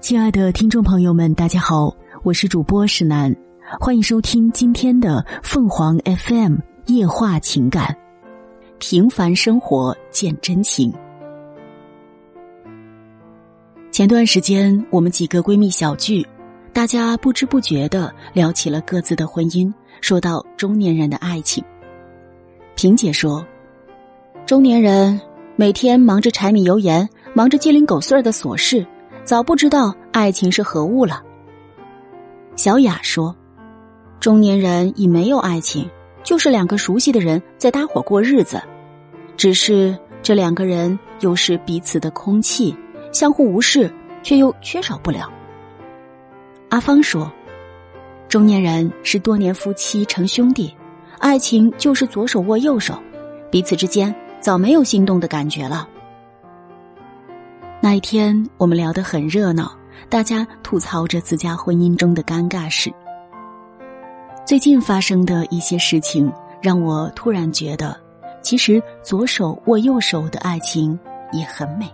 亲爱的听众朋友们，大家好，我是主播石楠，欢迎收听今天的凤凰 FM 夜话情感。平凡生活见真情。前段时间，我们几个闺蜜小聚，大家不知不觉的聊起了各自的婚姻，说到中年人的爱情。萍姐说：“中年人每天忙着柴米油盐，忙着鸡零狗碎的琐事。”早不知道爱情是何物了。小雅说：“中年人已没有爱情，就是两个熟悉的人在搭伙过日子，只是这两个人又是彼此的空气，相互无视，却又缺少不了。”阿芳说：“中年人是多年夫妻成兄弟，爱情就是左手握右手，彼此之间早没有心动的感觉了。”那一天，我们聊得很热闹，大家吐槽着自家婚姻中的尴尬事。最近发生的一些事情，让我突然觉得，其实左手握右手的爱情也很美。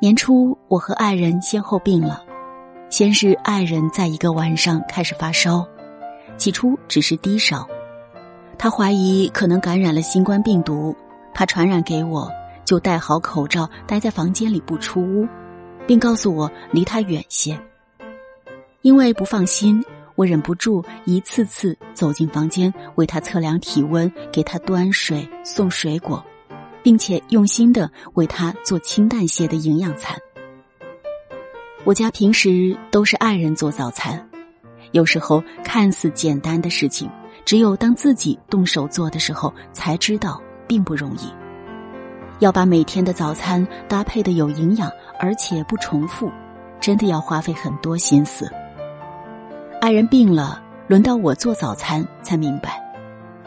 年初，我和爱人先后病了，先是爱人在一个晚上开始发烧，起初只是低烧，他怀疑可能感染了新冠病毒，怕传染给我。就戴好口罩，待在房间里不出屋，并告诉我离他远些。因为不放心，我忍不住一次次走进房间，为他测量体温，给他端水、送水果，并且用心的为他做清淡些的营养餐。我家平时都是爱人做早餐，有时候看似简单的事情，只有当自己动手做的时候，才知道并不容易。要把每天的早餐搭配的有营养，而且不重复，真的要花费很多心思。爱人病了，轮到我做早餐，才明白，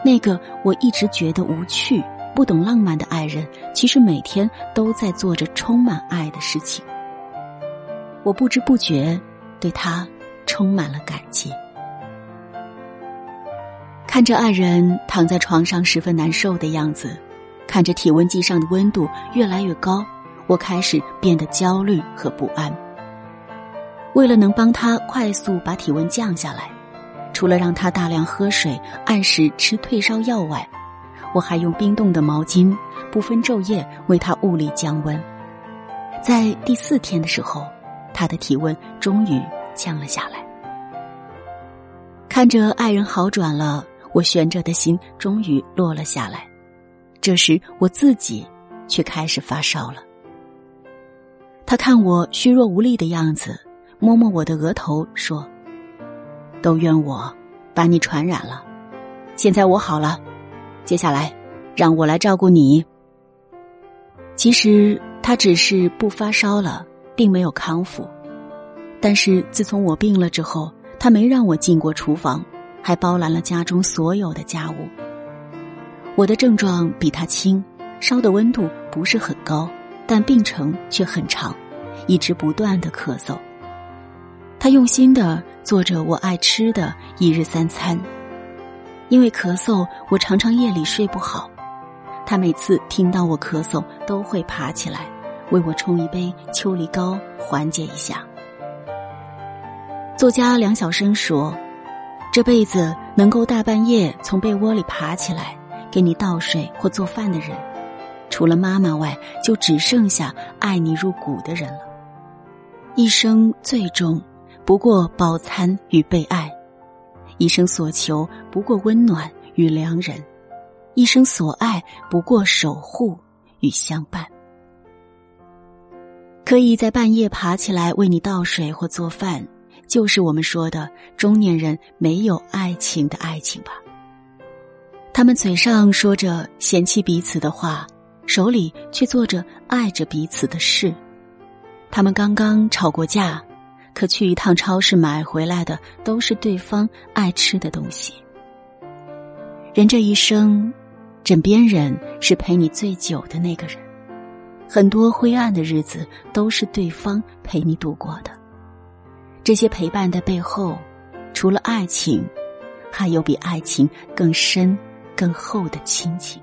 那个我一直觉得无趣、不懂浪漫的爱人，其实每天都在做着充满爱的事情。我不知不觉对他充满了感激。看着爱人躺在床上十分难受的样子。看着体温计上的温度越来越高，我开始变得焦虑和不安。为了能帮他快速把体温降下来，除了让他大量喝水、按时吃退烧药外，我还用冰冻的毛巾不分昼夜为他物理降温。在第四天的时候，他的体温终于降了下来。看着爱人好转了，我悬着的心终于落了下来。这时，我自己却开始发烧了。他看我虚弱无力的样子，摸摸我的额头，说：“都怨我，把你传染了。现在我好了，接下来让我来照顾你。”其实他只是不发烧了，并没有康复。但是自从我病了之后，他没让我进过厨房，还包揽了家中所有的家务。我的症状比他轻，烧的温度不是很高，但病程却很长，一直不断的咳嗽。他用心的做着我爱吃的一日三餐，因为咳嗽，我常常夜里睡不好。他每次听到我咳嗽，都会爬起来为我冲一杯秋梨膏缓解一下。作家梁晓声说：“这辈子能够大半夜从被窝里爬起来。”给你倒水或做饭的人，除了妈妈外，就只剩下爱你入骨的人了。一生最终不过饱餐与被爱，一生所求不过温暖与良人，一生所爱不过守护与相伴。可以在半夜爬起来为你倒水或做饭，就是我们说的中年人没有爱情的爱情吧。他们嘴上说着嫌弃彼此的话，手里却做着爱着彼此的事。他们刚刚吵过架，可去一趟超市买回来的都是对方爱吃的东西。人这一生，枕边人是陪你最久的那个人，很多灰暗的日子都是对方陪你度过的。这些陪伴的背后，除了爱情，还有比爱情更深。更厚的亲情。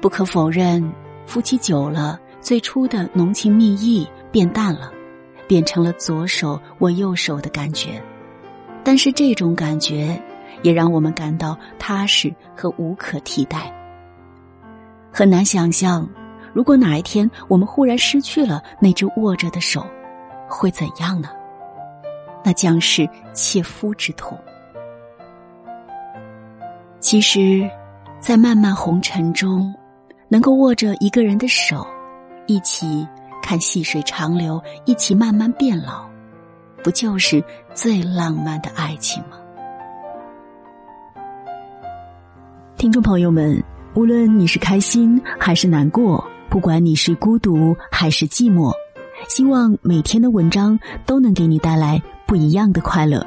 不可否认，夫妻久了，最初的浓情蜜意变淡了，变成了左手握右手的感觉。但是这种感觉也让我们感到踏实和无可替代。很难想象，如果哪一天我们忽然失去了那只握着的手，会怎样呢？那将是切肤之痛。其实，在漫漫红尘中，能够握着一个人的手，一起看细水长流，一起慢慢变老。不就是最浪漫的爱情吗？听众朋友们，无论你是开心还是难过，不管你是孤独还是寂寞，希望每天的文章都能给你带来不一样的快乐。